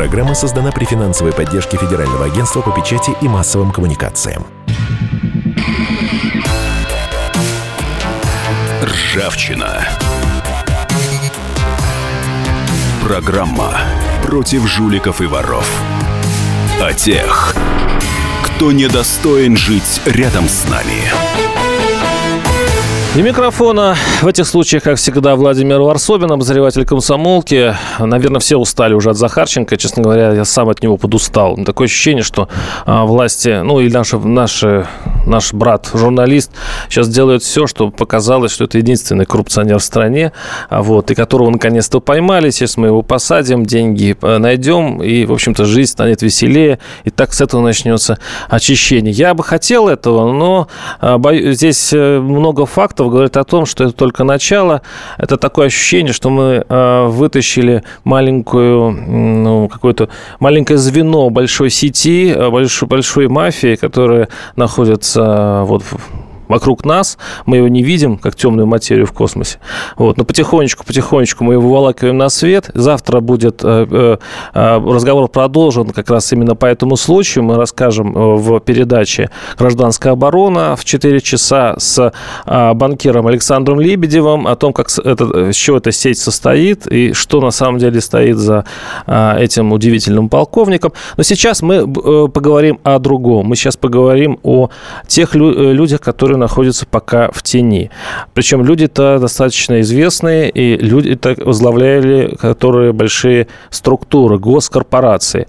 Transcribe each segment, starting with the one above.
Программа создана при финансовой поддержке Федерального агентства по печати и массовым коммуникациям. Ржавчина. Программа против жуликов и воров. О тех, кто недостоин жить рядом с нами. И микрофона в этих случаях, как всегда, Владимир Варсобин, обозреватель комсомолки. Наверное, все устали уже от Захарченко. Честно говоря, я сам от него подустал. Такое ощущение, что а, власти, ну и наши, наш брат, журналист, сейчас делают все, чтобы показалось, что это единственный коррупционер в стране, а, вот, и которого наконец-то поймали. Сейчас мы его посадим, деньги э, найдем, и, в общем-то, жизнь станет веселее. И так с этого начнется очищение. Я бы хотел этого, но а, боюсь, здесь э, много фактов, фактов говорит о том, что это только начало. Это такое ощущение, что мы э, вытащили маленькую, ну, какое-то маленькое звено большой сети, э, большой, большой мафии, которая находится э, вот вокруг нас, мы его не видим, как темную материю в космосе. Вот. Но потихонечку, потихонечку мы его выволакиваем на свет. Завтра будет э, э, э, разговор продолжен как раз именно по этому случаю. Мы расскажем в передаче «Гражданская оборона» в 4 часа с банкиром Александром Лебедевым о том, как это, с чего эта сеть состоит и что на самом деле стоит за этим удивительным полковником. Но сейчас мы поговорим о другом. Мы сейчас поговорим о тех людях, которые находятся пока в тени. Причем люди-то достаточно известные, и люди так возглавляли, которые большие структуры, госкорпорации.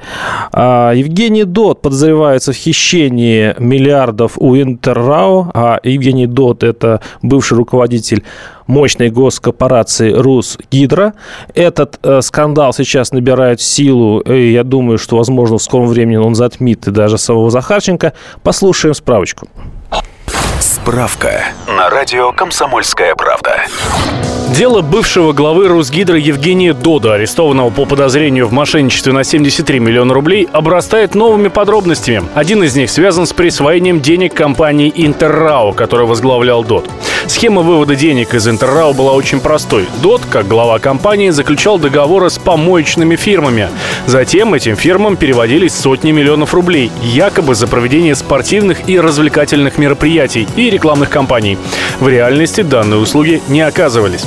А Евгений Дот подозревается в хищении миллиардов у Интеррау, а Евгений Дот – это бывший руководитель мощной госкорпорации «Русгидро». Этот э, скандал сейчас набирает силу, и я думаю, что, возможно, в скором времени он затмит и даже самого Захарченко. Послушаем справочку. Справка на радио «Комсомольская правда». Дело бывшего главы Русгидро Евгения Дода, арестованного по подозрению в мошенничестве на 73 миллиона рублей, обрастает новыми подробностями. Один из них связан с присвоением денег компании Интеррау, которую возглавлял Дод. Схема вывода денег из Интеррау была очень простой. Дод, как глава компании, заключал договоры с помоечными фирмами. Затем этим фирмам переводились сотни миллионов рублей, якобы за проведение спортивных и развлекательных мероприятий и рекламных кампаний. В реальности данные услуги не оказывались.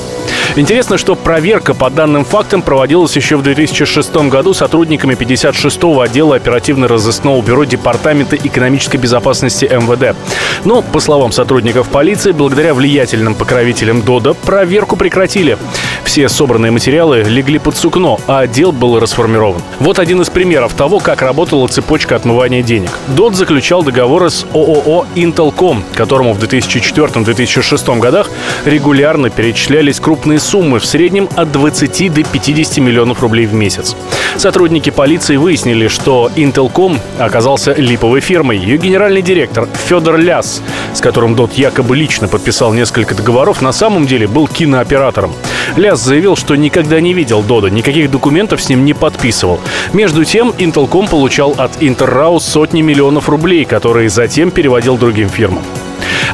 Интересно, что проверка по данным фактам проводилась еще в 2006 году сотрудниками 56-го отдела оперативно-розыскного бюро Департамента экономической безопасности МВД. Но, по словам сотрудников полиции, благодаря влиятельным покровителям ДОДа проверку прекратили. Все собранные материалы легли под сукно, а отдел был расформирован. Вот один из примеров того, как работала цепочка отмывания денег. ДОД заключал договоры с ООО «Интелком», которому в 2004-2006 годах регулярно перечислялись крупные суммы, в среднем от 20 до 50 миллионов рублей в месяц. Сотрудники полиции выяснили, что Intelcom оказался липовой фирмой. Ее генеральный директор Федор Ляс, с которым Дот якобы лично подписал несколько договоров, на самом деле был кинооператором. Ляс заявил, что никогда не видел Дода, никаких документов с ним не подписывал. Между тем, Intelcom получал от Интерраус сотни миллионов рублей, которые затем переводил другим фирмам.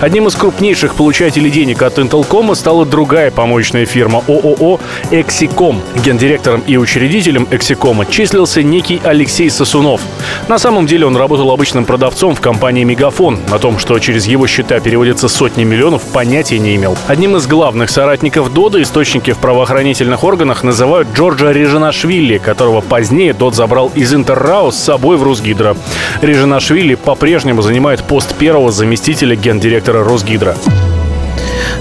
Одним из крупнейших получателей денег от Intelcom стала другая помощная фирма ООО «Эксиком». Гендиректором и учредителем «Эксикома» числился некий Алексей Сосунов. На самом деле он работал обычным продавцом в компании «Мегафон». О том, что через его счета переводятся сотни миллионов, понятия не имел. Одним из главных соратников Дода источники в правоохранительных органах называют Джорджа Режинашвили, которого позднее Дод забрал из Интеррау с собой в Русгидро. Режинашвили по-прежнему занимает пост первого заместителя гендиректора директора Росгидро.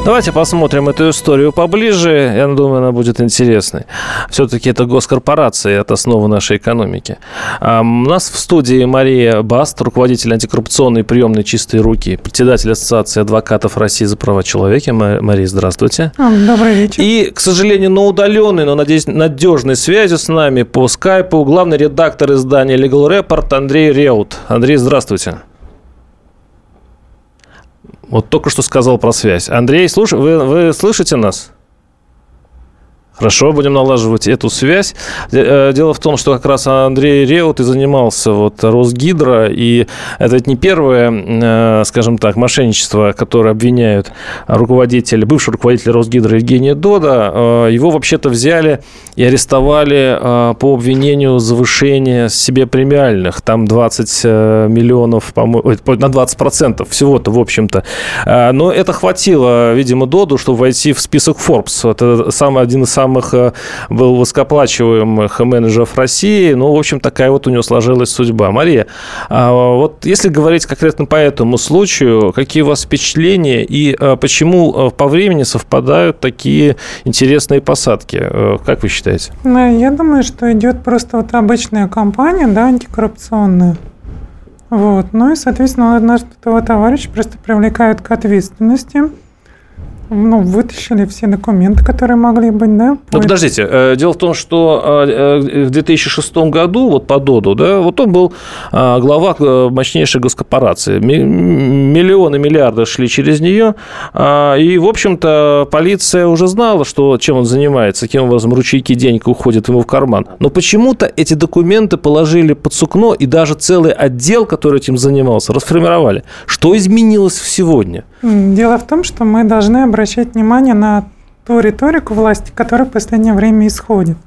Давайте посмотрим эту историю поближе. Я думаю, она будет интересной. Все-таки это госкорпорация, это основа нашей экономики. У нас в студии Мария Баст, руководитель антикоррупционной приемной «Чистые руки», председатель Ассоциации адвокатов России за права человека. Мария, здравствуйте. Добрый вечер. И, к сожалению, на удаленной, но, надеюсь, надежной связи с нами по скайпу главный редактор издания Legal Report Андрей Реут. Андрей, здравствуйте. Вот только что сказал про связь. Андрей, слуш... вы, вы слышите нас? Хорошо, будем налаживать эту связь. Э, дело в том, что как раз Андрей Реут и занимался вот Росгидро, и это ведь не первое, э, скажем так, мошенничество, которое обвиняют руководитель, бывший руководитель Росгидро Евгения Дода. Э, его вообще-то взяли и арестовали по обвинению завышения себе премиальных. Там 20 миллионов, на 20 процентов всего-то, в общем-то. Но это хватило, видимо, Доду, чтобы войти в список Forbes. Это самый, один из самых самых э, был высокооплачиваемых менеджеров России. Ну, в общем, такая вот у него сложилась судьба. Мария, а вот если говорить конкретно по этому случаю, какие у вас впечатления и э, почему э, по времени совпадают такие интересные посадки? Как вы считаете? Ну, я думаю, что идет просто вот обычная кампания, да, антикоррупционная. Вот. Ну и, соответственно, нашего товарища просто привлекают к ответственности ну, вытащили все документы, которые могли быть, да. Ну, подождите, э, дело в том, что э, э, в 2006 году, вот по ДОДу, да, вот он был глава мощнейшей госкорпорации. Миллионы, миллиарды шли через нее, и, в общем-то, полиция уже знала, что, чем он занимается, каким образом ручейки денег уходят ему в карман. Но почему-то эти документы положили под сукно, и даже целый отдел, который этим занимался, расформировали. Что изменилось сегодня? Дело в том, что мы должны обращать внимание на ту риторику власти, которая в последнее время исходит.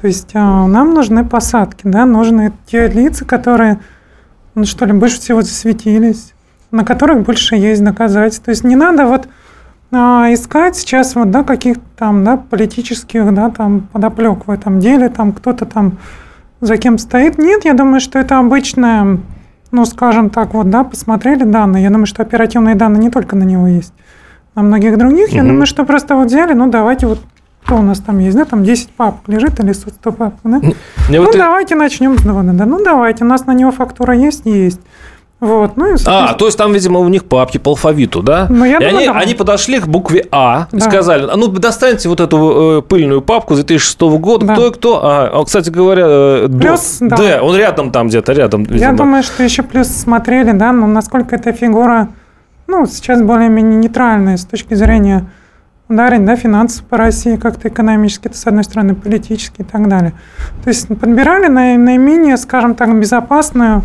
То есть а, нам нужны посадки, да, нужны те лица, которые, ну что ли, больше всего засветились, на которых больше есть доказательств. То есть не надо вот а, искать сейчас вот, да, каких-то там, да, политических, да, там, подоплек в этом деле, там, кто-то там за кем стоит. Нет, я думаю, что это обычная ну, скажем так, вот, да, посмотрели данные. Я думаю, что оперативные данные не только на него есть, на многих других. Угу. Я думаю, что просто вот взяли, ну, давайте вот что у нас там есть, да, там 10 папок лежит или 100 папок, да? Ну, ну вот давайте и... начнем с Дона, да, ну, давайте, у нас на него фактура есть, есть. Вот, ну, и, а, то есть там, видимо, у них папки по алфавиту, да? Ну, я и думаю, они, да. они подошли к букве А да. и сказали, а ну, достаньте вот эту э, пыльную папку 2006 года, да. кто и кто. А, кстати говоря, э, плюс, Д, да. он рядом там где-то, рядом, видимо. Я думаю, что еще плюс смотрели, да, ну, насколько эта фигура, ну, сейчас более-менее нейтральная с точки зрения ударить, да, финансов по России как-то экономически, это с одной стороны, политически и так далее. То есть подбирали наименее, скажем так, безопасную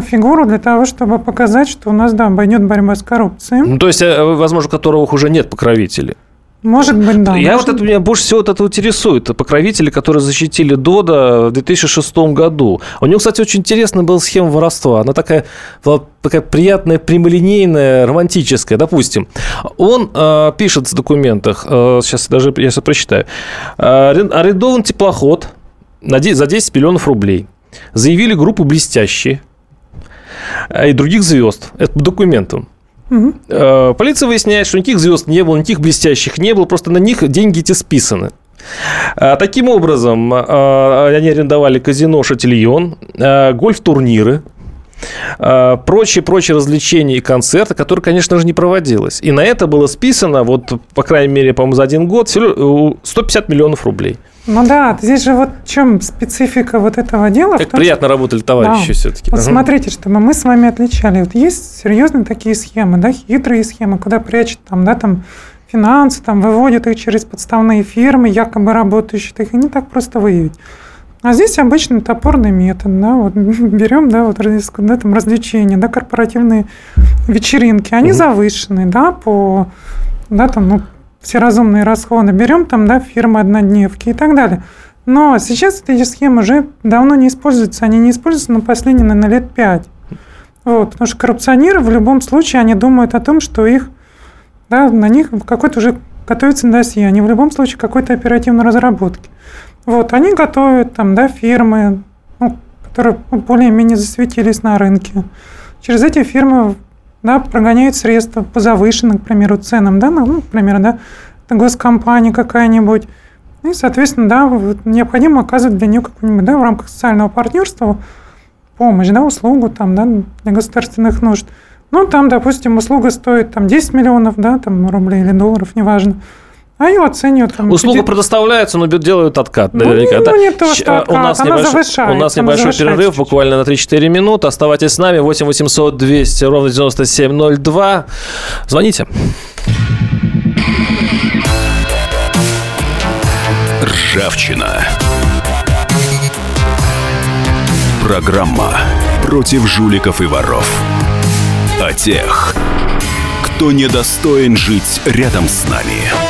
фигуру для того, чтобы показать, что у нас, да, пойдет борьба с коррупцией. Ну, то есть, э, возможно, у которых уже нет покровителей. Может быть, да. Я вот это меня больше всего вот это интересует. Покровители, которые защитили Дода в 2006 году. У него, кстати, очень интересная была схема воровства. Она такая, была такая приятная, прямолинейная, романтическая. Допустим, он э, пишет в документах, э, сейчас даже я сейчас прочитаю, э, арендован теплоход на, за 10 миллионов рублей. Заявили группу «Блестящие», и других звезд. Это по документам. Угу. Полиция выясняет, что никаких звезд не было, никаких блестящих не было, просто на них деньги эти списаны. А, таким образом, они арендовали казино «Шатильон», гольф-турниры, прочие-прочие развлечения и концерты, которые, конечно же, не проводилось. И на это было списано, вот, по крайней мере, по-моему, за один год 150 миллионов рублей. Ну да, здесь же вот в чем специфика вот этого дела. Как том, приятно что... работали товарищи да. все-таки. Вот угу. смотрите, чтобы мы с вами отличали. Вот есть серьезные такие схемы, да, хитрые схемы, куда прячут там, да, там финансы, там выводят их через подставные фирмы, якобы работающие, их и не так просто выявить. А здесь обычный топорный метод, да, вот берем, да, вот да, там развлечения, да, корпоративные вечеринки, они угу. завышены, да, по, да, там, ну, все разумные расходы, берем там, да, фирмы однодневки и так далее. Но сейчас эти схемы уже давно не используются, они не используются на последние, наверное, лет пять. Вот, потому что коррупционеры в любом случае, они думают о том, что их, да, на них какой-то уже готовится досье, они в любом случае какой-то оперативной разработки. Вот, они готовят там, да, фирмы, ну, которые более-менее засветились на рынке. Через эти фирмы да, прогоняют средства по завышенным, к примеру, ценам, да, ну, например, да, госкомпания какая-нибудь. И, соответственно, да, необходимо оказывать для нее какую-нибудь, да, в рамках социального партнерства помощь, да, услугу там, да, для государственных нужд. Ну, там, допустим, услуга стоит там 10 миллионов, да, там рублей или долларов, неважно. А ее оценивают. Там, Услуга 50... предоставляется, но делают откат наверняка. Ну, ну не то, что откат, у нас она небольш... завышает. У нас небольшой перерыв, чуть-чуть. буквально на 3-4 минуты. Оставайтесь с нами. 8 800 200 ровно 9702. Звоните. Ржавчина. Программа против жуликов и воров. О тех, кто недостоин жить рядом с нами.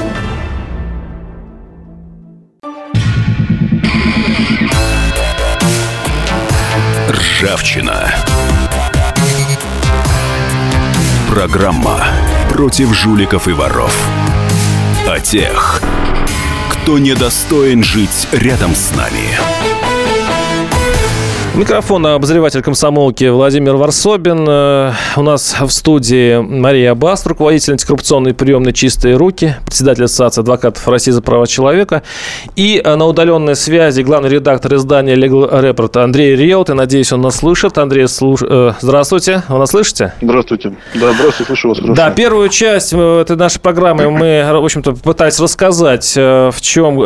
Ржавчина. Программа против жуликов и воров. О тех, кто недостоин жить рядом с нами. Микрофон обозреватель комсомолки Владимир Варсобин. Э, у нас в студии Мария Баст, руководитель антикоррупционной приемной «Чистые руки», председатель Ассоциации адвокатов России за права человека. И э, на удаленной связи главный редактор издания Legal Report Андрей Реут. Я надеюсь, он нас слышит. Андрей, слуш... Э, здравствуйте. Вы нас слышите? Здравствуйте. Да, здравствуйте, слышу вас хорошо. Да, первую часть этой нашей программы мы, в общем-то, пытались рассказать, в чем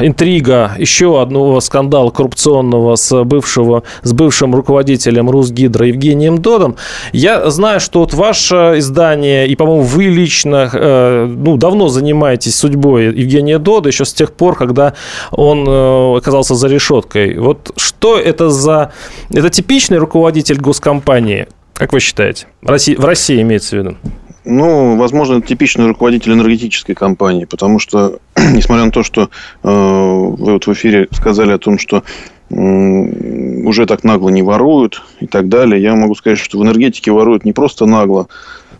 интрига еще одного скандала коррупционного с бывшего с бывшим руководителем Русгидро Евгением Додом. Я знаю, что вот ваше издание, и, по-моему, вы лично э, ну, давно занимаетесь судьбой Евгения Дода, еще с тех пор, когда он э, оказался за решеткой. Вот что это за... Это типичный руководитель госкомпании, как вы считаете? В России, в России имеется в виду. Ну, возможно, типичный руководитель энергетической компании, потому что, несмотря на то, что э, вы вот в эфире сказали о том, что уже так нагло не воруют и так далее. Я могу сказать, что в энергетике воруют не просто нагло,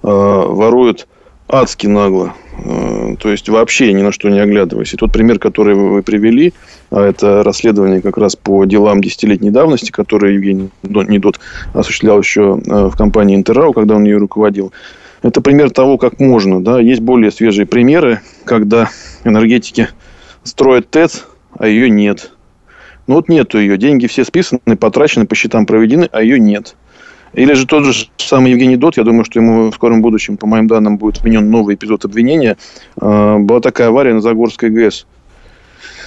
а воруют адски нагло. А, то есть, вообще ни на что не оглядываясь. И тот пример, который вы привели, а это расследование как раз по делам десятилетней давности, которые Евгений Недот осуществлял еще а, в компании Интеррау, когда он ее руководил. Это пример того, как можно. Да? Есть более свежие примеры, когда энергетики строят ТЭЦ, а ее нет. Ну вот нету ее. Деньги все списаны, потрачены, по счетам проведены, а ее нет. Или же тот же самый Евгений Дот, я думаю, что ему в скором будущем, по моим данным, будет вменен новый эпизод обвинения. А, была такая авария на Загорской ГЭС.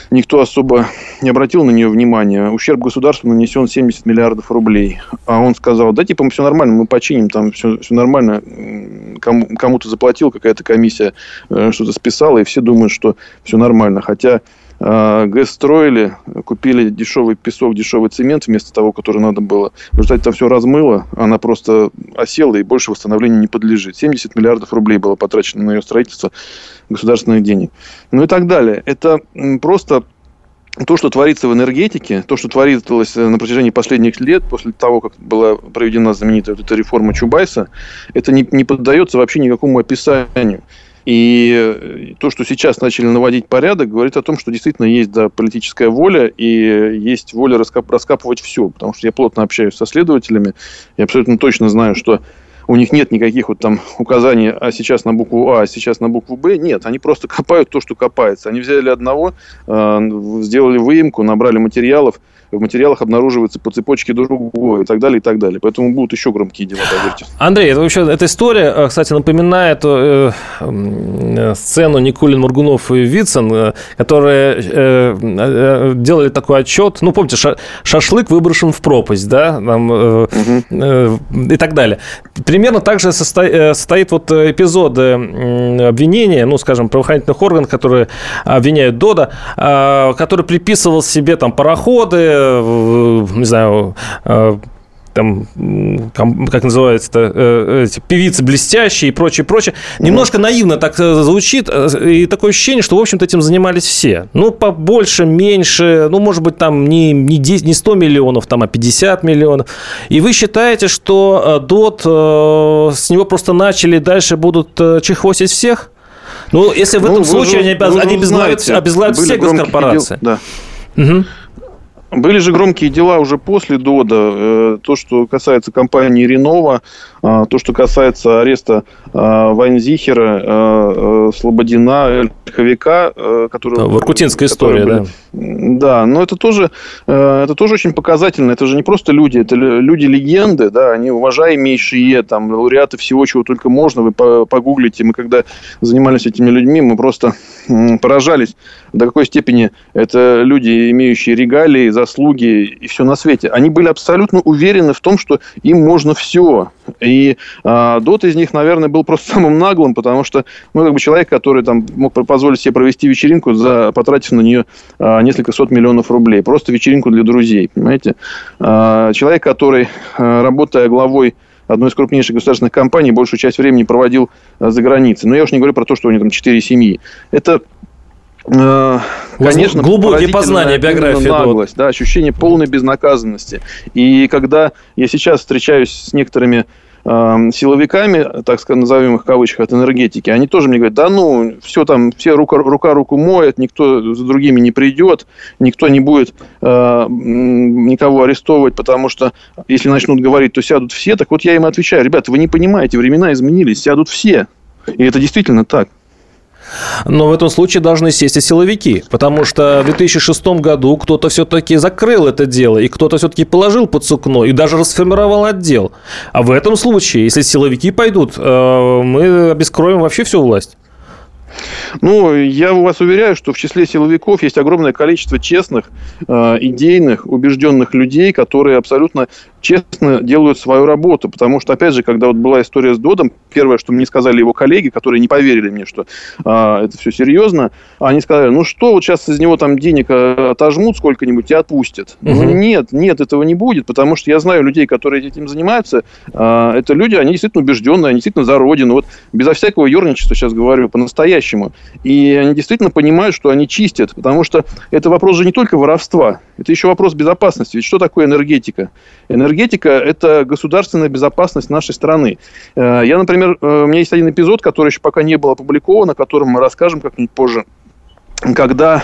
Никто особо не обратил на нее внимания. Ущерб государству нанесен 70 миллиардов рублей. А он сказал, да, типа, все нормально, мы починим, там все, все нормально. Кому, кому-то заплатил, какая-то комиссия э, что-то списала, и все думают, что все нормально. Хотя ГЭС строили, купили дешевый песок, дешевый цемент вместо того, который надо было. В результате это все размыло, она просто осела и больше восстановлению не подлежит. 70 миллиардов рублей было потрачено на ее строительство государственных денег. Ну и так далее. Это просто то, что творится в энергетике, то, что творилось на протяжении последних лет, после того, как была проведена знаменитая вот эта реформа Чубайса, это не, не поддается вообще никакому описанию. И э, то, что сейчас начали наводить порядок, говорит о том, что действительно есть да, политическая воля и есть воля раскап- раскапывать все. Потому что я плотно общаюсь со следователями и абсолютно точно знаю, что у них нет никаких вот там указаний, а сейчас на букву А, а сейчас на букву Б. Нет, они просто копают то, что копается. Они взяли одного, э, сделали выемку, набрали материалов, в материалах обнаруживается по цепочке другой и так далее, и так далее. Поэтому будут еще громкие дела, поверьте. Андрей, это вообще, эта история, э, кстати, напоминает э, э, сцену Никулин, Мургунов и Вицин, э, которые э, э, делали такой отчет. Ну, помните, ша шашлык выброшен в пропасть, да, там, угу. и так далее. Примерно так же состо... состоит вот эпизод обвинения, ну, скажем, правоохранительных органов, которые обвиняют Дода, э, который приписывал себе там пароходы, не знаю, э, там, как называется это, э, эти певицы блестящие и прочее, прочее. Немножко наивно так э, звучит, и такое ощущение, что, в общем-то, этим занимались все. Ну, побольше, меньше, ну, может быть, там не, не, 10, не 100 миллионов, там, а 50 миллионов. И вы считаете, что ДОТ, с него просто начали, дальше будут чехвостить всех? Ну, если в ну, этом случае же, они, обез... они обезглавят, обезглавят все госкорпорации. Дел... Да. Угу. Были же громкие дела уже после ДОДа. Э, то, что касается компании Ренова, а, то, что касается ареста а, Вайнзихера, Слободина, Ольховика, который... В Иркутинская история, были... да. Да, но это тоже, это тоже очень показательно. Это же не просто люди, это люди-легенды, да, они уважаемейшие, там, лауреаты всего, чего только можно. Вы погуглите. Мы когда занимались этими людьми, мы просто поражались, до какой степени это люди, имеющие регалии, заслуги и все на свете. Они были абсолютно уверены в том, что им можно все. И а, Дот из них, наверное, был просто самым наглым, потому что, ну, как бы человек, который там мог позволить себе провести вечеринку, за, потратив на нее а, несколько сот миллионов рублей. Просто вечеринку для друзей, понимаете? А, человек, который, работая главой одной из крупнейших государственных компаний, большую часть времени проводил за границей. Но я уж не говорю про то, что у него там четыре семьи. Это Конечно, глубокие познания биографии. Наглость, да, ощущение полной безнаказанности. И когда я сейчас встречаюсь с некоторыми силовиками, так сказать, назовем их в кавычках, от энергетики, они тоже мне говорят, да ну, все там, все рука, рука руку моет, никто за другими не придет, никто не будет э, никого арестовывать, потому что если начнут говорить, то сядут все. Так вот я им отвечаю, ребята, вы не понимаете, времена изменились, сядут все. И это действительно так. Но в этом случае должны сесть и силовики, потому что в 2006 году кто-то все-таки закрыл это дело, и кто-то все-таки положил под сукно, и даже расформировал отдел. А в этом случае, если силовики пойдут, э, мы обескроем вообще всю власть. Ну, я вас уверяю, что в числе силовиков есть огромное количество честных, э, идейных, убежденных людей, которые абсолютно честно делают свою работу. Потому что, опять же, когда вот была история с Додом, первое, что мне сказали его коллеги, которые не поверили мне, что а, это все серьезно, они сказали, ну что, вот сейчас из него там денег э, отожмут сколько-нибудь и отпустят. Угу. Ну, нет, нет, этого не будет, потому что я знаю людей, которые этим занимаются. А, это люди, они действительно убежденные, они действительно за родину. Вот безо всякого ерничества сейчас говорю, по-настоящему. И они действительно понимают, что они чистят, потому что это вопрос же не только воровства, это еще вопрос безопасности. Ведь что такое энергетика? Энергетика – это государственная безопасность нашей страны. Э, я, например, э, у меня есть один эпизод, который еще пока не был опубликован, о котором мы расскажем как-нибудь позже когда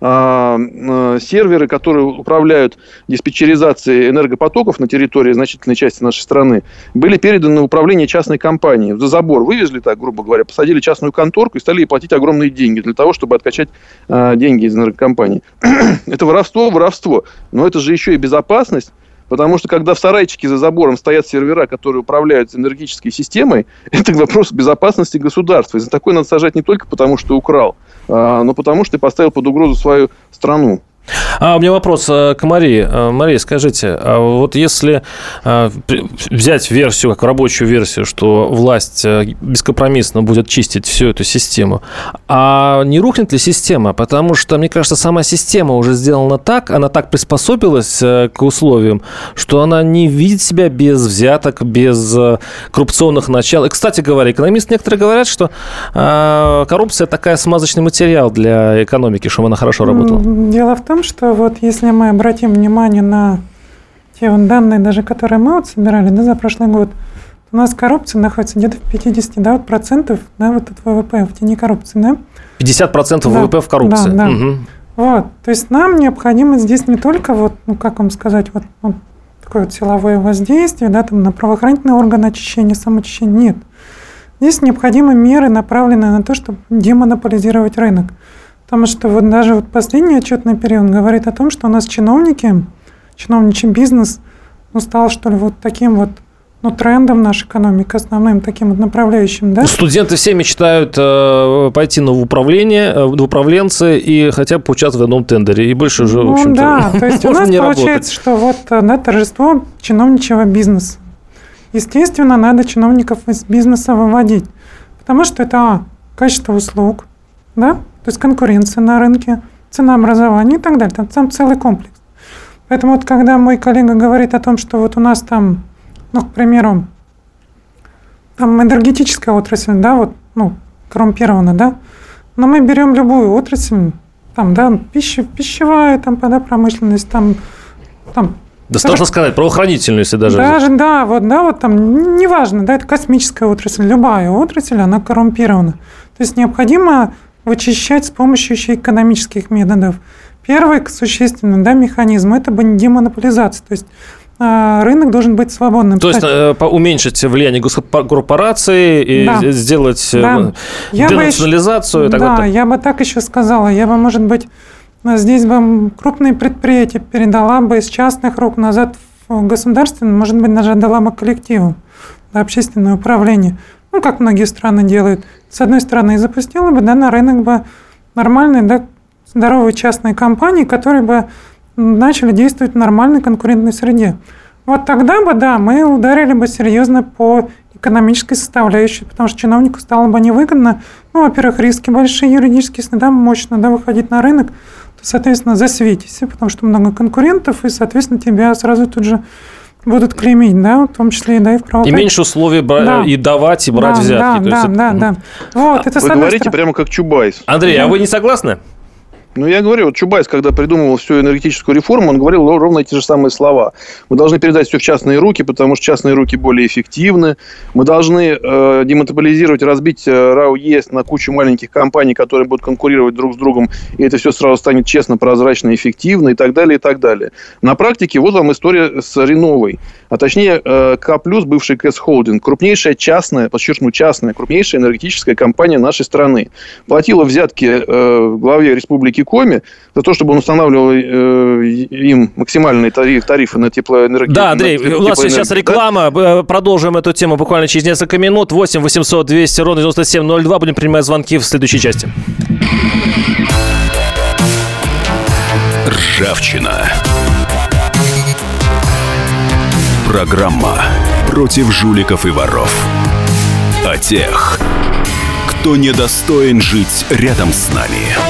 э, э, серверы, которые управляют диспетчеризацией энергопотоков на территории значительной части нашей страны, были переданы на управление частной компании. За забор вывезли, так грубо говоря, посадили частную конторку и стали ей платить огромные деньги для того, чтобы откачать э, деньги из энергокомпании. это воровство, воровство. Но это же еще и безопасность Потому что когда в сарайчике за забором стоят сервера, которые управляют энергетической системой, это вопрос безопасности государства. И за такое надо сажать не только потому, что украл, а, но потому что ты поставил под угрозу свою страну. А у меня вопрос э, к Марии. Э, Мария, скажите, а вот если э, взять версию, как рабочую версию, что власть бескомпромиссно будет чистить всю эту систему, а не рухнет ли система? Потому что, мне кажется, сама система уже сделана так, она так приспособилась к условиям, что она не видит себя без взяток, без коррупционных начал. И, кстати говоря, экономисты некоторые говорят, что коррупция такая смазочный материал для экономики, чтобы она хорошо работала. Дело в том, том, что вот если мы обратим внимание на те вот данные, даже которые мы вот собирали да, за прошлый год, у нас коррупция находится где-то в 50 да, вот процентов да, вот от ВВП в тени коррупции. Да? 50 процентов ВВП да, в коррупции. Да, да. Угу. Вот, то есть нам необходимо здесь не только вот, ну как вам сказать, вот, вот такое вот силовое воздействие, да, там на правоохранительные органы очищения, самоочищения, нет. Здесь необходимы меры, направленные на то, чтобы демонополизировать рынок. Потому что вот даже вот последний отчетный период говорит о том, что у нас чиновники, чиновничий бизнес, ну, стал, что ли, вот таким вот ну, трендом нашей экономики, основным таким вот направляющим, да? Студенты все мечтают э, пойти на управление, э, в управленцы и хотя бы поучаствовать в одном тендере. И больше уже, ну, в общем-то, да, то есть у нас получается, работать. что вот э, да, торжество чиновничьего бизнеса. Естественно, надо чиновников из бизнеса выводить, потому что это а, качество услуг, да, то есть конкуренция на рынке, ценообразование и так далее. Там, там целый комплекс. Поэтому вот когда мой коллега говорит о том, что вот у нас там, ну, к примеру, там энергетическая отрасль, да, вот, ну, коррумпирована, да, но мы берем любую отрасль, там, да, пища, пищевая, там, да, промышленность, там, там да даже, сказать, правоохранительную, если даже... Даже, да, вот, да, вот там, неважно, да, это космическая отрасль, любая отрасль, она коррумпирована. То есть необходимо вычищать с помощью еще экономических методов. Первый существенный да, механизм – это демонополизация. То есть а, рынок должен быть свободным. То есть э, уменьшить влияние госкорпорации и да. сделать э, да. денационализацию? Я бы, да, вот я бы так еще сказала. Я бы, может быть, здесь бы крупные предприятия передала бы из частных рук назад в государственное, может быть, даже отдала бы коллективу, общественное управление. Ну, как многие страны делают. С одной стороны, и запустила бы да, на рынок бы нормальные, да, здоровые частные компании, которые бы начали действовать в нормальной конкурентной среде. Вот тогда бы, да, мы ударили бы серьезно по экономической составляющей, потому что чиновнику стало бы невыгодно. Ну, во-первых, риски большие юридические, если да, мощно да, выходить на рынок, то, соответственно, засветись, потому что много конкурентов, и, соответственно, тебя сразу тут же будут клеймить, да, в том числе и да, и в правопорядке. И меньше условий да. и давать, и брать да, взятки. Да, да, есть, да, да. Вот, это Вы говорите стороны. прямо как Чубайс. Андрей, да. а вы не согласны? Ну, я говорю, вот Чубайс, когда придумывал всю энергетическую реформу, он говорил ровно эти же самые слова. Мы должны передать все в частные руки, потому что частные руки более эффективны. Мы должны э, демонополизировать, разбить э, РАО ЕС на кучу маленьких компаний, которые будут конкурировать друг с другом, и это все сразу станет честно, прозрачно, эффективно и так далее, и так далее. На практике вот вам история с Реновой, а точнее э, бывший КС Холдинг, крупнейшая частная, подчеркну, частная, крупнейшая энергетическая компания нашей страны. Платила взятки э, главе республики Коми за то, чтобы он устанавливал э, им максимальные тариф, тарифы на теплоэнергию. Да, Андрей, на у нас сейчас реклама. Да? Продолжим эту тему буквально через несколько минут. 8 800 200 ровно 9702. Будем принимать звонки в следующей части. Ржавчина. Программа против жуликов и воров. О тех, кто недостоин жить рядом с нами.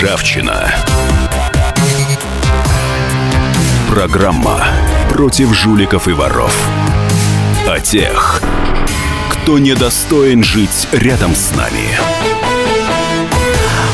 Ржавчина. Программа против жуликов и воров. О тех, кто недостоин жить рядом с нами.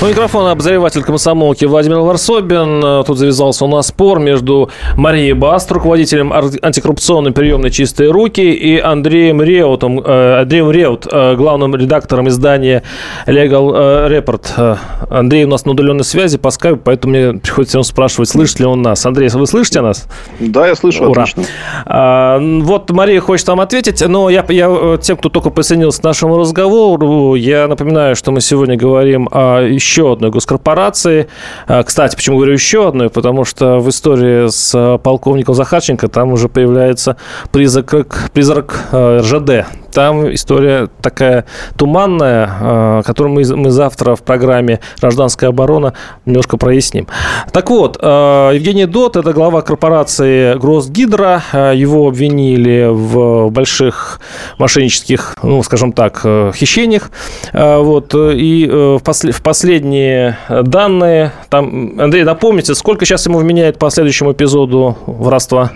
У микрофона обозреватель комсомолки Владимир Варсобин. Э, тут завязался у нас спор между Марией Баст, руководителем антикоррупционной приемной «Чистые руки», и Андреем Реутом, э, Андреем Реут, э, главным редактором издания Legal Report. Андрей у нас на удаленной связи по скайпу, поэтому мне приходится ему спрашивать, слышит ли он нас. Андрей, вы слышите нас? Да, я слышу, Ура. отлично. А, вот Мария хочет вам ответить, но я, я тем, кто только присоединился к нашему разговору, я напоминаю, что мы сегодня говорим о еще одной госкорпорации. А, кстати, почему говорю еще одной? Потому что в истории с а, полковником Захарченко там уже появляется призрак, призрак а, РЖД. Там история такая туманная, которую мы, мы завтра в программе «Гражданская оборона» немножко проясним. Так вот, Евгений Дот – это глава корпорации «Гросгидро». Его обвинили в больших мошеннических, ну, скажем так, хищениях. Вот, и в, после, в последние данные, там, Андрей, напомните, сколько сейчас ему вменяет по следующему эпизоду воровства?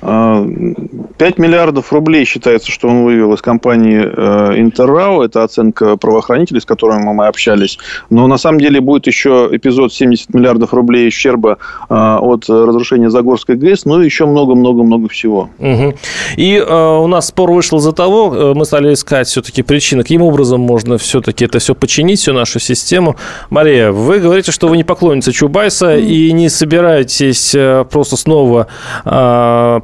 5 а, миллиардов рублей считается, что он вывел из компании э, Интеррау. Это оценка правоохранителей, с которыми мы общались. Но на самом деле будет еще эпизод 70 миллиардов рублей ущерба э, от разрушения Загорской ГЭС. Ну и еще много-много-много всего. Угу. И э, у нас спор вышел из-за того, мы стали искать все-таки причины, каким образом можно все-таки это все починить, всю нашу систему. Мария, вы говорите, что вы не поклонница Чубайса mm. и не собираетесь просто снова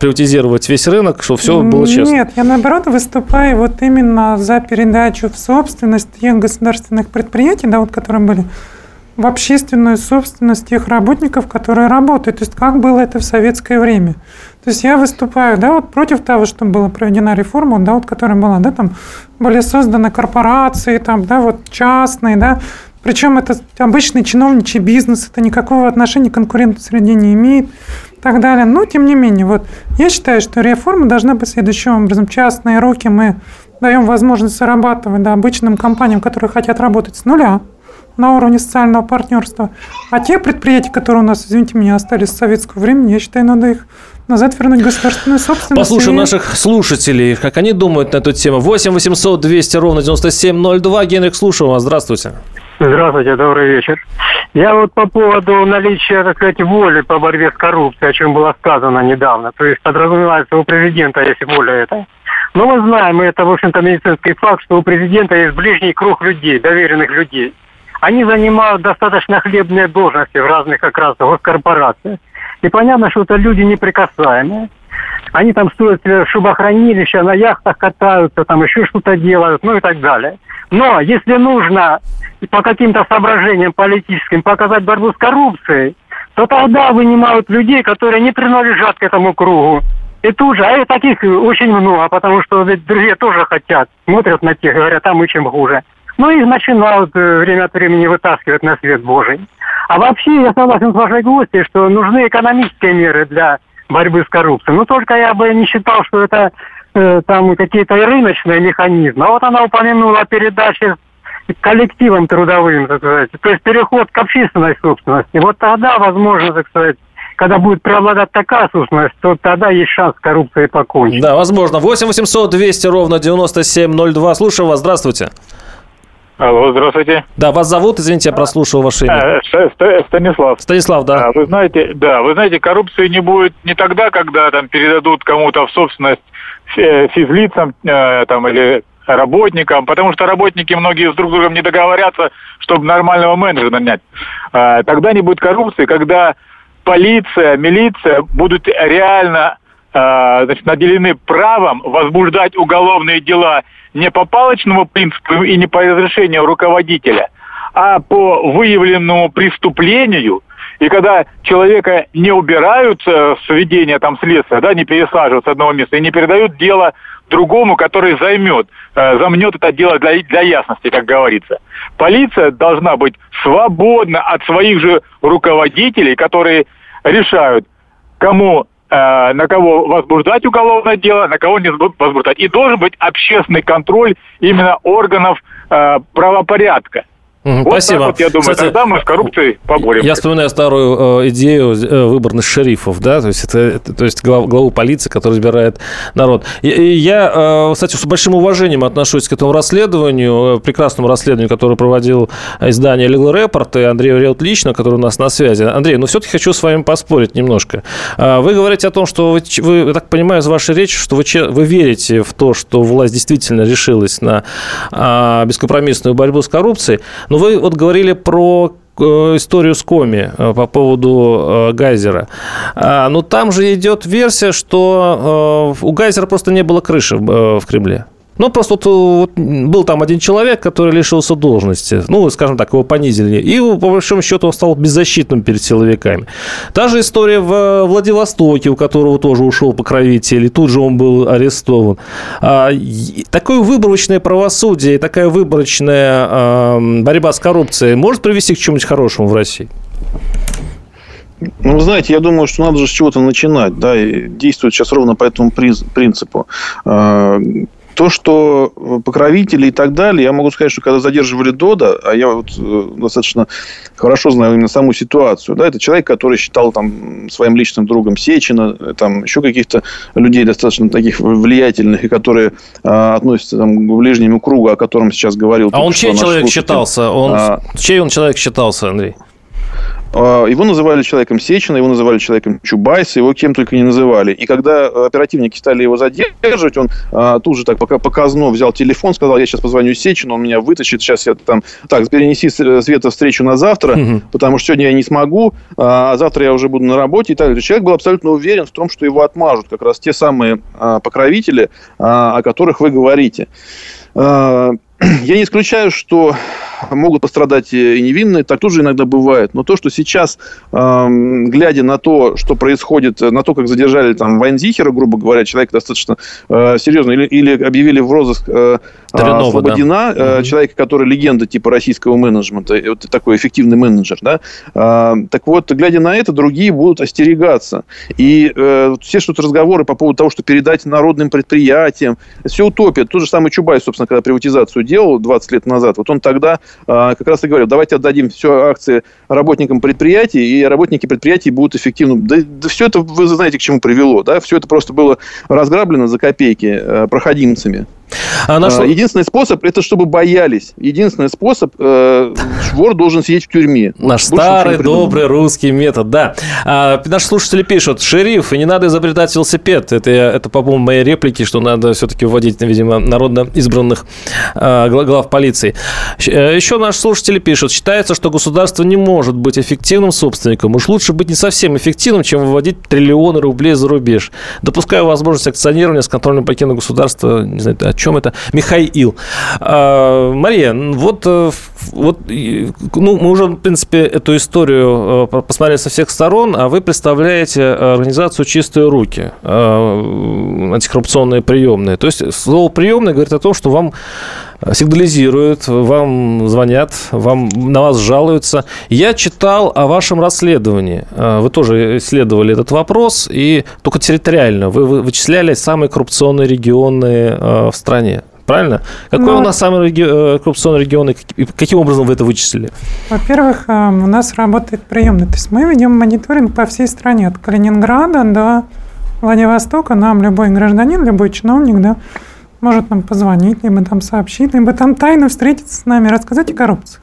приватизировать весь рынок, чтобы все было честно? Нет, я наоборот выступаю вот именно за передачу в собственность тех государственных предприятий, да, вот которые были, в общественную собственность тех работников, которые работают. То есть как было это в советское время. То есть я выступаю, да, вот против того, чтобы была проведена реформа, да, вот которая была, да, там были созданы корпорации, там, да, вот частные, да, причем это обычный чиновничий бизнес, это никакого отношения к конкурентной среде не имеет. Так далее. Но, тем не менее, вот я считаю, что реформа должна быть следующим образом. Частные руки мы даем возможность зарабатывать да, обычным компаниям, которые хотят работать с нуля на уровне социального партнерства. А те предприятия, которые у нас, извините меня, остались с советского времени, я считаю, надо их назад вернуть государственную собственность. Послушаем и... наших слушателей, как они думают на эту тему. 8 800 200 ровно 9702. Генрих, слушаю вас. Здравствуйте. Здравствуйте, добрый вечер. Я вот по поводу наличия, так сказать, воли по борьбе с коррупцией, о чем было сказано недавно. То есть подразумевается у президента есть воля это. Но мы знаем, это, в общем-то, медицинский факт, что у президента есть ближний круг людей, доверенных людей. Они занимают достаточно хлебные должности в разных как раз госкорпорациях. И понятно, что это люди неприкасаемые. Они там строят шубохранилища, на яхтах катаются, там еще что-то делают, ну и так далее. Но если нужно по каким-то соображениям политическим показать борьбу с коррупцией, то тогда вынимают людей, которые не принадлежат к этому кругу. И тут же, а таких очень много, потому что ведь другие тоже хотят, смотрят на тех, говорят, а мы чем хуже. Ну и начинают э, время от времени вытаскивать на свет Божий. А вообще я согласен с вашей гостьей, что нужны экономические меры для борьбы с коррупцией. Но только я бы не считал, что это э, там какие-то рыночные механизмы. А вот она упомянула передачи коллективам трудовым, так сказать. То есть переход к общественной собственности. Вот тогда, возможно, так сказать, когда будет преобладать такая собственность, то тогда есть шанс с коррупцией покончить. Да, возможно. 8 800 200 ровно 9702. Слушаю вас. Здравствуйте. Алло, здравствуйте. Да, вас зовут, извините, я прослушал ваше имя. Э, Станислав. Станислав, да. А, вы знаете, да, вы знаете, коррупции не будет не тогда, когда там передадут кому-то в собственность физлицам э, там или работникам, потому что работники многие с друг другом не договорятся, чтобы нормального менеджера нанять. А, тогда не будет коррупции, когда полиция, милиция будут реально а, значит, наделены правом возбуждать уголовные дела не по палочному принципу и не по разрешению руководителя, а по выявленному преступлению. И когда человека не убирают с ведения там следствия, да, не пересаживают с одного места и не передают дело другому, который займет, э, замнет это дело для, для ясности, как говорится. Полиция должна быть свободна от своих же руководителей, которые решают, кому Э, на кого возбуждать уголовное дело, на кого не возбуждать. И должен быть общественный контроль именно органов э, Вот Спасибо. вот, я думаю, Кстати, тогда мы с коррупцией поборемся. Я вспоминаю старую э, идею э, выборных шерифов, да, то есть это, то есть глав, главу полиции, который избирает народ. И, и я, э, кстати, с большим уважением отношусь к этому расследованию, э, прекрасному расследованию, которое проводил издание Legal Report и Андрей Врет лично, который у нас на связи. Андрей, ну все-таки хочу с вами поспорить немножко. Э, вы говорите о том, что вы, вы я так понимаю из вашей речи, что вы, вы верите в то, что власть действительно решилась на э, бескомпромиссную борьбу с коррупцией, но вы вот говорили про э, историю с Коми э, по поводу э, Гайзера. А, но там же идет версия, что у Гайзера просто не было крыши в Кремле. Ну, просто вот, вот был там один человек, который лишился должности. Ну, скажем так, его понизили. И, по большому счету, он стал беззащитным перед силовиками. Та же история в Владивостоке, у которого тоже ушел покровитель, и тут же он был арестован. А, такое выборочное правосудие, такая выборочная а, борьба с коррупцией может привести к чему-нибудь хорошему в России? Ну, знаете, я думаю, что надо же с чего-то начинать, да, и действовать сейчас ровно по этому принципу. То, что э, покровители и так далее, я могу сказать, что когда задерживали Дода, а я вот э, достаточно хорошо знаю именно саму ситуацию, да, это человек, который считал там своим личным другом Сечина, э, там еще каких-то людей достаточно таких влиятельных, и которые а, относятся там, к ближнему кругу, о котором сейчас говорил. А он чей человек слушатель. считался? Он, а... Чей он человек считался, Андрей? А, его называли человеком Сечина, его называли человеком Чубайса, его кем только не называли. И когда оперативники стали его задерживать, он а, тут же так пока показно взял телефон, сказал, я сейчас позвоню Сечину, он меня вытащит, сейчас я там... Так, перенеси Света встречу на завтра, угу. потому что сегодня я не смогу, а завтра я уже буду на работе и так далее. Человек был абсолютно уверен в том, что его отмажут как раз те самые а, покровители, а, о которых вы говорите. А, я не исключаю, что могут пострадать и невинные, так тоже иногда бывает. Но то, что сейчас, глядя на то, что происходит, на то, как задержали там Вайнзихера, грубо говоря, человек достаточно э, серьезно, или, или объявили в розыск э, Дрянова, Слободина, да. э, человека, который легенда типа российского менеджмента, вот такой эффективный менеджер, да. Э, так вот, глядя на это, другие будут остерегаться. И э, все что-то разговоры по поводу того, что передать народным предприятиям, все утопия. Тот же самый Чубайс, собственно, когда приватизацию делал 20 лет назад, вот он тогда э, как раз и говорил, давайте отдадим все акции работникам предприятий, и работники предприятий будут эффективны. Да, да все это, вы знаете, к чему привело, да, все это просто было разграблено за копейки э, проходимцами. А наш... Единственный способ это чтобы боялись. Единственный способ э, вор должен сидеть в тюрьме. Наш Больше старый добрый русский метод, да. А, наши слушатели пишут, шериф, и не надо изобретать велосипед. Это, это по-моему, мои реплики, что надо все-таки вводить, видимо, народно избранных гла- глав полиции. Э, Еще наши слушатели пишут, считается, что государство не может быть эффективным собственником. Уж лучше быть не совсем эффективным, чем выводить триллионы рублей за рубеж. Допускаю возможность акционирования с контрольным пакетом государства. Не знаю, чем это. Михаил. А, Мария, вот, э, вот ну, мы уже, в принципе, эту историю э, посмотрели со всех сторон, а вы представляете организацию «Чистые руки», э, антикоррупционные приемные. То есть слово «приемные» говорит о том, что вам сигнализируют, вам звонят, вам, на вас жалуются. Я читал о вашем расследовании. Э, Вы тоже исследовали этот вопрос, и только территориально. Вы вы вычисляли самые коррупционные регионы э, в стране. Правильно? Какой Ну, у нас самый реги- э, коррупционный регион, и как- и каким образом вы это вычислили? Во-первых, у нас работает приемный. То есть мы ведем мониторинг по всей стране, от Калининграда до Владивостока. Нам любой гражданин, любой чиновник, да, может нам позвонить, либо там сообщить, либо там тайно встретиться с нами, рассказать о коррупции.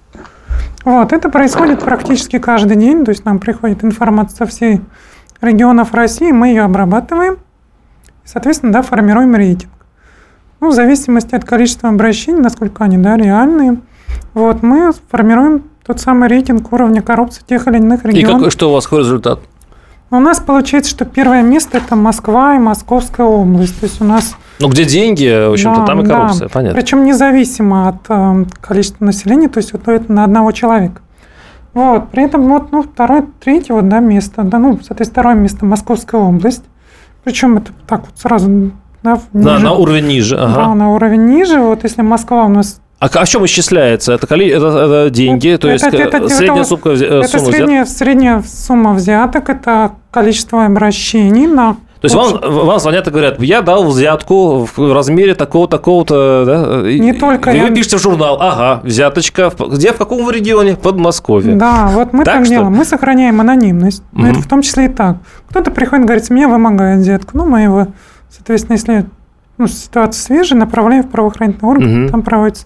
Вот, это происходит практически каждый день, то есть нам приходит информация со всех регионов России, мы ее обрабатываем, и, соответственно, да, формируем рейтинг. Ну, в зависимости от количества обращений, насколько они, да, реальные, вот, мы формируем тот самый рейтинг уровня коррупции тех или иных И регионов. какой, что у вас какой результат? У нас получается, что первое место это Москва и Московская область. То есть у нас Ну, где деньги, в общем-то, Да, там и да. коррупция, понятно. Причем независимо от э, количества населения, то есть вот это на одного человека. Вот, при этом вот, ну, второе, третье вот, да, место, да, ну, соответственно, второе место Московская область. Причем это так вот сразу, да, На, ниже. на уровень ниже, Да, ага. на уровень ниже. Вот если Москва у нас А, к- а чем исчисляется? Это, коли- это, это деньги, то есть Это- это- э, это- средняя это- сумма, э, это сумма взят- средняя, средняя сумма взяток, это количество обращений на То есть вам, вам звонят и говорят, я дал взятку в размере такого, такого-то, да? и- Не только И я- вы пишете в журнал, ага, взяточка, где, в каком вы регионе? В Подмосковье. Да, вот мы Так, так, что делаем. Мы сохраняем анонимность. Но Мгм. это в том числе и так. Кто-то приходит, говорит, с меня вымогает взятку. Ну, мы его, соответственно, если ну, ситуация свежая, направляем в правоохранительный орган, Мгм. там проводится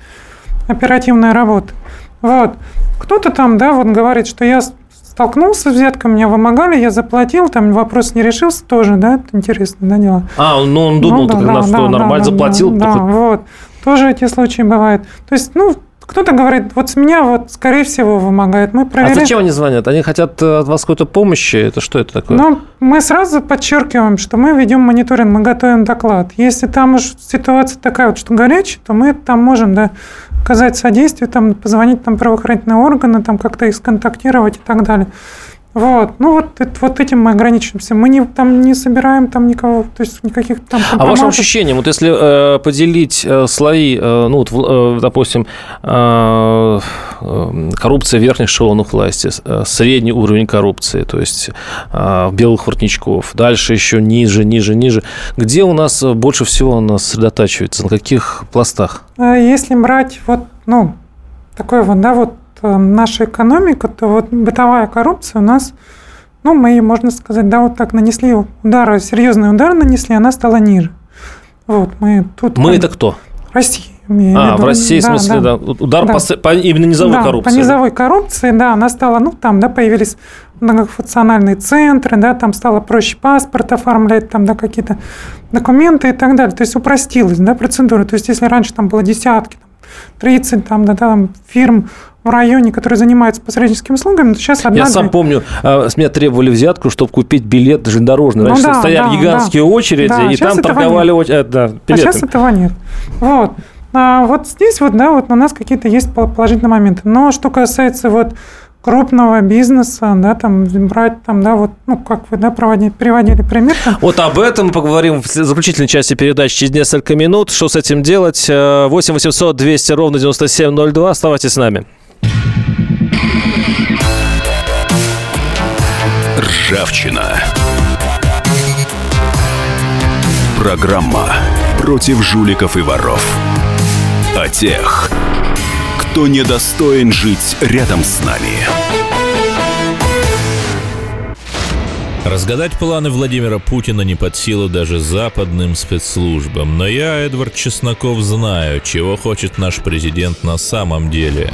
оперативная работа. Вот. Кто-то там, да, вот говорит, что я столкнулся с взяткой, меня вымогали, я заплатил, там вопрос не решился тоже, да, это интересно, да, дело. А, ну он думал, Ну, да, тогда, да, что да, нормально да, заплатил. Да, только- да, вот. Тоже эти случаи бывают. То есть, ну, кто-то говорит, вот с меня вот, скорее всего, вымогает. Мы А проверяем. зачем они звонят? Они хотят э, от вас какой-то помощи? Это что это такое? Но мы сразу подчеркиваем, что мы ведем мониторинг, мы готовим доклад. Если там уж ситуация такая вот, что горячая, то мы там можем да, оказать содействие, там, позвонить там, правоохранительные органы, там, как-то их сконтактировать и так далее. Вот. Ну, вот, это- вот этим мы ограничиваемся. Мы не, там не собираем там никого, то есть никаких там А вашим ощущениям, вот если э, поделить э, слои, э, ну вот, э, допустим, э, э, коррупция верхних эшелонов власти, э, средний уровень коррупции, то есть э, белых воротничков, дальше еще ниже, ниже, ниже. Где у нас больше всего у нас сосредотачивается, на каких пластах? А Если брать вот, ну, такой вот, да, вот наша экономика, то вот бытовая коррупция у нас, ну, мы, ей, можно сказать, да, вот так нанесли удар, серьезный удар нанесли, она стала ниже. Вот, мы тут... Мы там- это кто? Россия. А, в России, в Да, смысле, да. Удар Да. по, по именно низовой да, коррупции. по да? низовой коррупции, да, она стала, ну, там, да, появились многофункциональные центры, да, там стало проще паспорт оформлять, там, да, какие-то документы и так далее. То есть упростилась, да, процедура. То есть если раньше там было десятки, 30, там, да, там, фирм в районе, которые занимаются посредническими услугами, то сейчас одна... Я сам помню, а, с меня требовали взятку, чтобы купить билет железнодорожный. Ну Раньше да, стояли да, гигантские да. очереди, Да, и там торговали... оч- э, да, А сейчас билетами. этого нет. Вот. А вот здесь вот, да, вот у нас какие-то есть положительные моменты. Но что касается вот крупного бизнеса, да, там брать там, да, вот, ну, как вы, да, проводили, приводили пример. Там. Вот об этом мы поговорим в заключительной части передачи через несколько минут. Что с этим делать? 8 800 200 ровно 9702. Оставайтесь с нами. Ржавчина. Программа против жуликов и воров. О тех, кто недостоин жить рядом с нами. Разгадать планы Владимира Путина не под силу даже западным спецслужбам. Но я, Эдвард Чесноков, знаю, чего хочет наш президент на самом деле.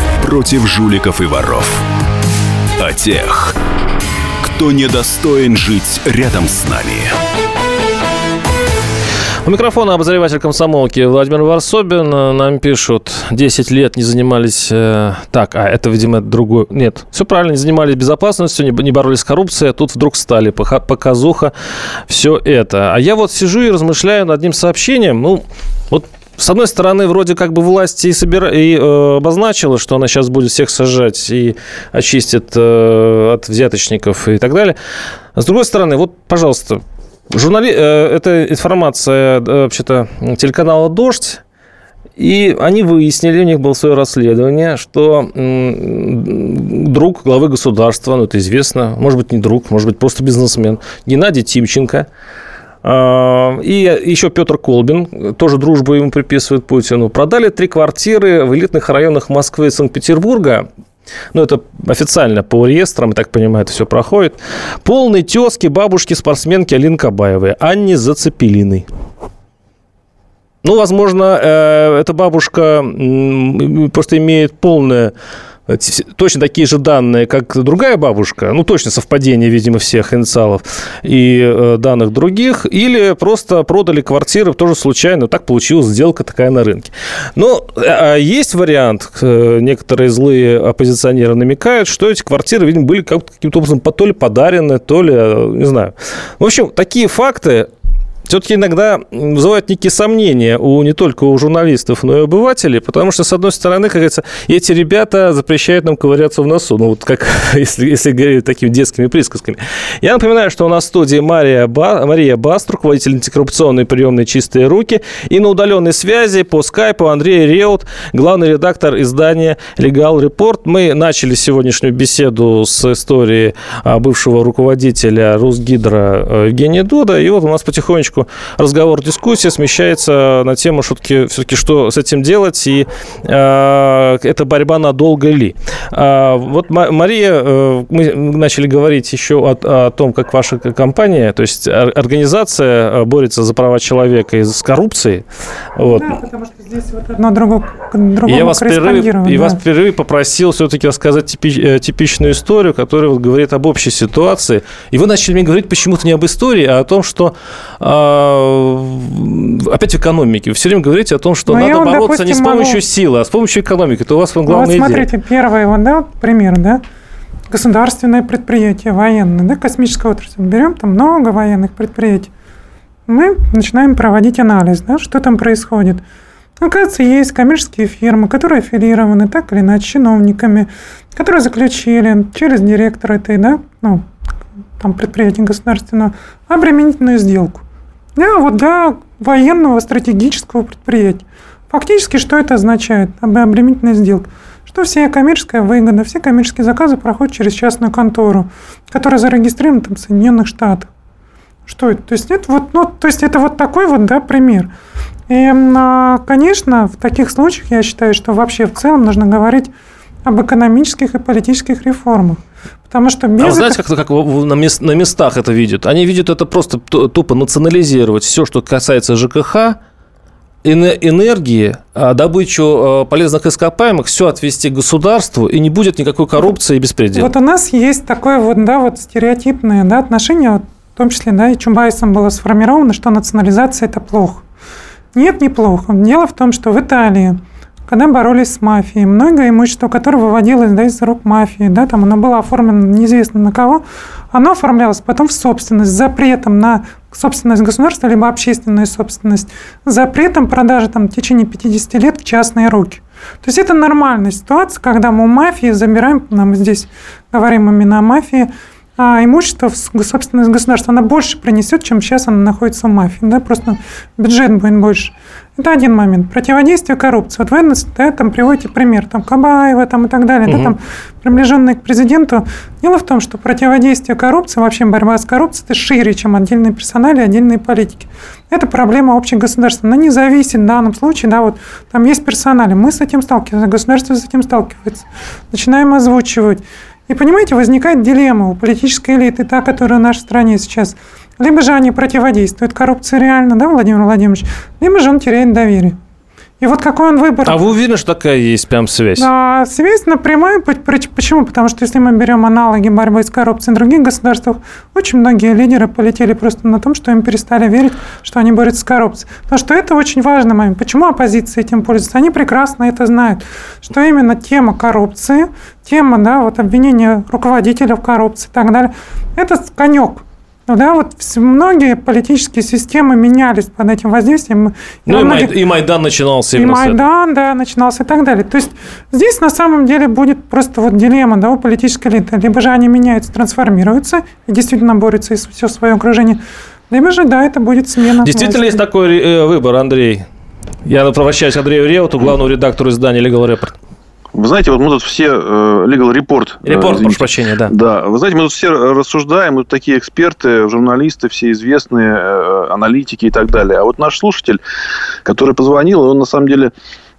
против жуликов и воров. О тех, кто недостоин жить рядом с нами. У микрофона обозреватель комсомолки Владимир Варсобин. Нам пишут, 10 лет не занимались... Э, так, а это, видимо, другой... Нет, все правильно, не занимались безопасностью, не, не боролись с коррупцией, а тут вдруг стали показуха, все это. А я вот сижу и размышляю над одним сообщением. Ну, вот с одной стороны, вроде как бы власть и, собира... и э, обозначила, что она сейчас будет всех сажать и очистит э, от взяточников и так далее. с другой стороны, вот, пожалуйста, журнали... э, это информация э, вообще-то телеканала «Дождь», и они выяснили, у них было свое расследование, что друг главы государства, ну это известно, может быть не друг, может быть просто бизнесмен, Геннадий Тимченко – и еще Петр Колбин, тоже дружбу ему приписывает Путину, продали три квартиры в элитных районах Москвы и Санкт-Петербурга ну, это официально по реестрам, я так понимаю, это все проходит. Полной тезки бабушки-спортсменки Алины Кабаевой, Анне Зацепелиной. Ну, возможно, э, эта бабушка просто имеет полное точно такие же данные, как другая бабушка, ну, точно совпадение, видимо, всех инициалов и э, данных других, или просто продали квартиры тоже случайно, так получилась сделка такая на рынке. Но а есть вариант, э, некоторые злые оппозиционеры намекают, что эти квартиры, видимо, были каким-то образом то ли подарены, то ли, э, не знаю. В общем, такие факты все-таки иногда вызывают некие сомнения у не только у журналистов, но и обывателей, потому что, с одной стороны, как говорится, эти ребята запрещают нам ковыряться в носу, ну, вот как, если, если говорить такими детскими присказками. Я напоминаю, что у нас в студии Мария, ба, Мария Баст, руководитель антикоррупционной приемной «Чистые руки», и на удаленной связи по скайпу Андрей Реут, главный редактор издания «Легал Репорт». Мы начали сегодняшнюю беседу с истории а, бывшего руководителя Русгидро э, Евгения Дуда, и вот у нас потихонечку потихонечку разговор, дискуссия смещается на тему все-таки, все-таки что с этим делать, и э, это борьба надолго ли. А, вот, Мария, э, мы начали говорить еще о, о том, как ваша компания, то есть организация э, борется за права человека и с коррупцией. Вот. Да, потому что здесь вот одно другое, другому я вас перерыв, да. И вас перерыв попросил все-таки рассказать типич, э, типичную историю, которая вот говорит об общей ситуации. И вы начали мне говорить почему-то не об истории, а о том, что э, опять в экономике. Вы все время говорите о том, что Но ну, надо вот, бороться допустим, не с помощью могу... силы, а с помощью экономики. Это у вас главная вот смотрите, идея. первый вот, да, пример, да, государственное предприятие военное, да, космическая отрасль. Берем там много военных предприятий. Мы начинаем проводить анализ, да, что там происходит. Оказывается, есть коммерческие фирмы, которые аффилированы так или иначе чиновниками, которые заключили через директора этой, да, ну, там, предприятия государственного, обременительную сделку. Да, вот для военного стратегического предприятия. Фактически, что это означает? Обременительная сделка. Что вся коммерческая выгода, все коммерческие заказы проходят через частную контору, которая зарегистрирована там, в Соединенных Штатах. Что это? То есть это вот, ну, то есть это вот такой вот, да, пример. И, а, конечно, в таких случаях я считаю, что вообще в целом нужно говорить об экономических и политических реформах. Потому что без... А вы знаете, как, как на, мест, на местах это видят? Они видят это просто тупо национализировать все, что касается ЖКХ, энергии, а, добычу полезных ископаемых все отвести государству, и не будет никакой коррупции и беспредела. Вот у нас есть такое вот, да, вот стереотипное да, отношение, вот, в том числе, да, и Чубайсом было сформировано, что национализация – это плохо. Нет, неплохо. Дело в том, что в Италии – когда боролись с мафией. Многое имущество, которое выводилось да, из рук мафии, да, там оно было оформлено неизвестно на кого, оно оформлялось потом в собственность запретом на собственность государства, либо общественную собственность, запретом продажи там, в течение 50 лет в частные руки. То есть это нормальная ситуация, когда мы у мафии забираем, мы здесь говорим именно о мафии, а имущество государства, она больше принесет, чем сейчас она находится в мафии. Да? Просто бюджет будет больше. Это один момент. Противодействие коррупции. Вот вы да, там приводите пример, там Кабаева там, и так далее, угу. да, там, приближенные к президенту. Дело в том, что противодействие коррупции, вообще борьба с коррупцией, это шире, чем отдельные персонали, отдельные политики. Это проблема общей государства. Она не зависит в данном случае, да, вот там есть персонали, мы с этим сталкиваемся, государство с этим сталкивается. Начинаем озвучивать. И понимаете, возникает дилемма у политической элиты, та, которая в нашей стране сейчас – либо же они противодействуют коррупции реально, да, Владимир Владимирович, либо же он теряет доверие. И вот какой он выбор. А вы уверены, что такая есть прям связь? Да, связь напрямую. Почему? Потому что если мы берем аналоги борьбы с коррупцией в других государствах, очень многие лидеры полетели просто на том, что им перестали верить, что они борются с коррупцией. Потому что это очень важный момент. Почему оппозиция этим пользуется? Они прекрасно это знают, что именно тема коррупции, тема да, вот обвинения руководителя в коррупции и так далее, это конек да, вот многие политические системы менялись под этим воздействием. Ну и, многих... и Майдан начинался. И Майдан, да, начинался и так далее. То есть здесь на самом деле будет просто вот дилемма да, у политической элиты. Либо же они меняются, трансформируются и действительно борются из все свое окружение, либо же, да, это будет смена. Действительно власти. есть такой э, выбор, Андрей? Я обращаюсь к Андрею Реуту, главному редактору издания Legal Report. Вы знаете, вот мы тут все э, Legal Report. Э, прошу прощения, да. Да. Вы знаете, мы тут все рассуждаем, мы тут такие эксперты, журналисты, все известные, э, аналитики и так далее. А вот наш слушатель, который позвонил, он на самом деле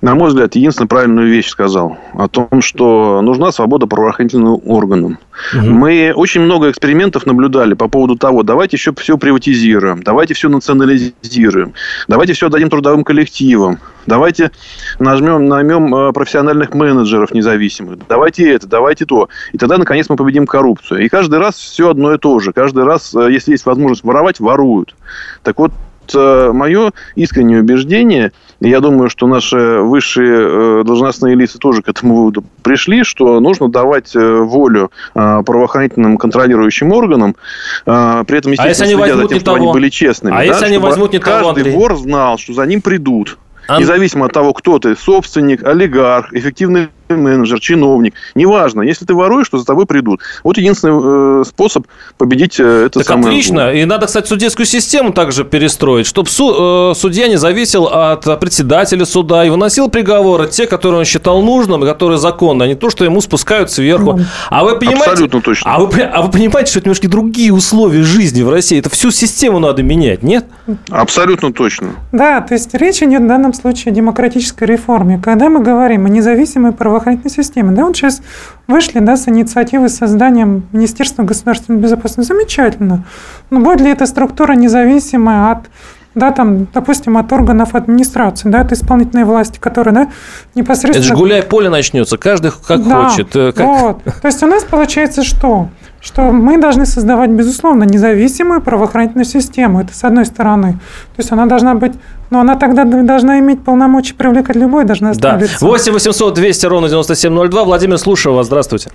на мой взгляд, единственную правильную вещь сказал. О том, что нужна свобода правоохранительным органам. Угу. Мы очень много экспериментов наблюдали по поводу того, давайте еще все приватизируем, давайте все национализируем, давайте все отдадим трудовым коллективам, давайте нажмем, наймем э, профессиональных менеджеров независимых, давайте это, давайте то. И тогда, наконец, мы победим коррупцию. И каждый раз все одно и то же. Каждый раз, э, если есть возможность воровать, воруют. Так вот, Э, мое искреннее убеждение, и я думаю, что наши высшие э, должностные лица тоже к этому выводу пришли, что нужно давать э, волю правоохранительным контролирующим органам, при этом, естественно, а если они следя за тем, чтобы того? они были честными. А да, если они возьмут не каждый того, Андрей? вор знал, что за ним придут. Ан... Независимо от того, кто ты, собственник, олигарх, эффективный менеджер, чиновник, неважно, если ты воруешь, то за тобой придут. Вот единственный э, способ победить э, это так самое отлично. Зло. И надо, кстати, судейскую систему также перестроить, чтобы су- э, судья не зависел от председателя суда и выносил приговоры, те, которые он считал нужным и которые законны, а не то, что ему спускают сверху. А вы понимаете, Абсолютно точно. А вы, а вы понимаете, что это немножко другие условия жизни в России? Это всю систему надо менять, нет? Абсолютно точно. Да, то есть речь идет в данном случае о демократической реформе. Когда мы говорим о независимой правоохранительной правоохранительной системы. Да, вот сейчас вышли да, с инициативой созданием Министерства государственной безопасности. Замечательно. Но будет ли эта структура независимая от да, там, допустим, от органов администрации, да, от исполнительной власти, которая, да, непосредственно... Это же гуляй поле начнется, каждый как да, хочет. Э, как... Вот. То есть у нас получается что? Что мы должны создавать, безусловно, независимую правоохранительную систему. Это с одной стороны. То есть она должна быть но она тогда должна иметь полномочия привлекать любой, должна оставить. Да. 8 800 200 ровно 9702. Владимир, слушаю вас. Здравствуйте.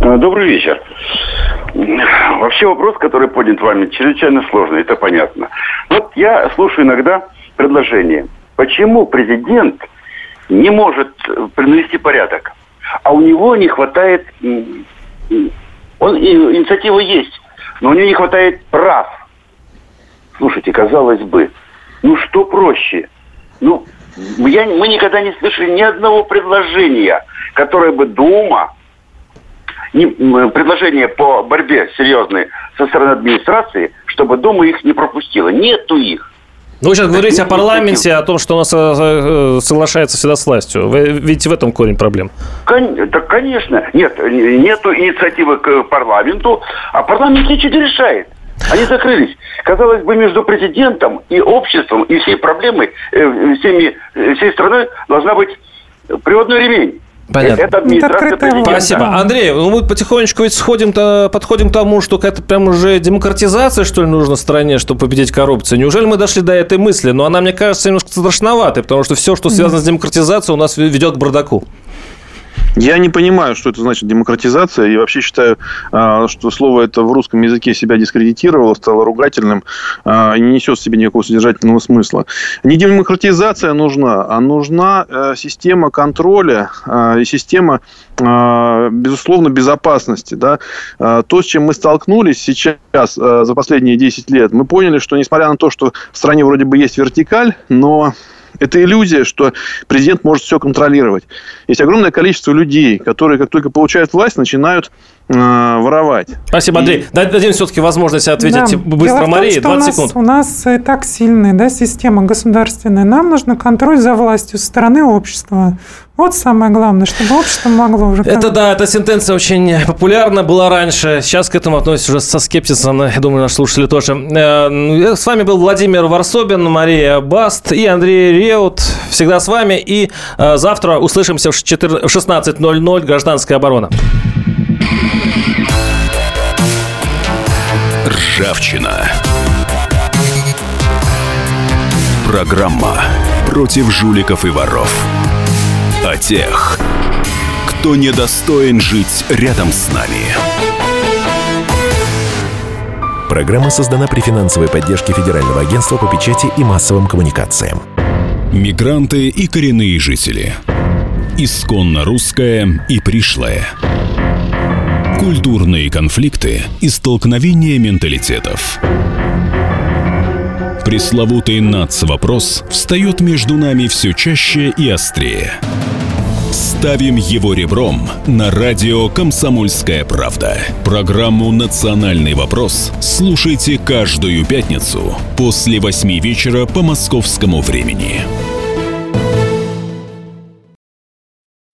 А, добрый вечер. Вообще вопрос, который поднят вами, чрезвычайно сложный, это понятно. Вот я слушаю иногда предложение. Почему президент не может принести порядок, а у него не хватает он, инициатива есть, но у нее не хватает прав. Слушайте, казалось бы, ну что проще? Ну, я, мы никогда не слышали ни одного предложения, которое бы Дума, не, предложение по борьбе серьезной со стороны администрации, чтобы Дума их не пропустила. Нету их. Ну, вы сейчас так говорите о парламенте, о том, что у нас э, э, соглашается всегда с властью. Вы видите в этом корень проблем? Кон- так, конечно. Нет, нету инициативы к парламенту, а парламент ничего не решает. Они закрылись. Казалось бы, между президентом и обществом, и всей проблемой, э, всеми, э, всей страной должна быть приводной ремень. Понятно. Это администрация президента. Спасибо. Андрей, ну мы потихонечку ведь сходим -то, подходим к тому, что какая-то прям уже демократизация, что ли, нужна в стране, чтобы победить коррупцию. Неужели мы дошли до этой мысли? Но она, мне кажется, немножко страшноватой, потому что все, что связано с демократизацией, у нас ведет к бардаку. Я не понимаю, что это значит демократизация. И вообще считаю, а, что слово это в русском языке себя дискредитировало, стало ругательным а, и не несет в себе никакого содержательного смысла. Не демократизация нужна, а нужна э, система контроля а, и система, безусловно, безопасности. Да? То, с чем мы столкнулись сейчас за последние 10 лет, мы поняли, что несмотря на то, что в стране вроде бы есть вертикаль, но это иллюзия, что президент может все контролировать. Есть огромное количество людей, которые, как только получают власть, начинают воровать. Спасибо, Андрей. И... Дадим все-таки возможность ответить да. быстро Дело Марии. 20 у нас, секунд. У нас и так сильная да, система государственная. Нам нужно контроль за властью со стороны общества. Вот самое главное, чтобы общество могло уже... Это да, эта сентенция очень популярна была раньше. Сейчас к этому относятся уже со скепсисом. Я думаю, наши слушатели тоже. Э, с вами был Владимир Варсобин, Мария Баст и Андрей Реут. Всегда с вами. И э, завтра услышимся в 16.00 «Гражданская оборона». Ржавчина. Программа против жуликов и воров. О тех, кто недостоин жить рядом с нами. Программа создана при финансовой поддержке Федерального агентства по печати и массовым коммуникациям. Мигранты и коренные жители. Исконно русская и пришлая. Культурные конфликты и столкновения менталитетов. Пресловутый НАЦ-вопрос встает между нами все чаще и острее. Ставим его ребром на радио «Комсомольская правда». Программу «Национальный вопрос» слушайте каждую пятницу после восьми вечера по московскому времени.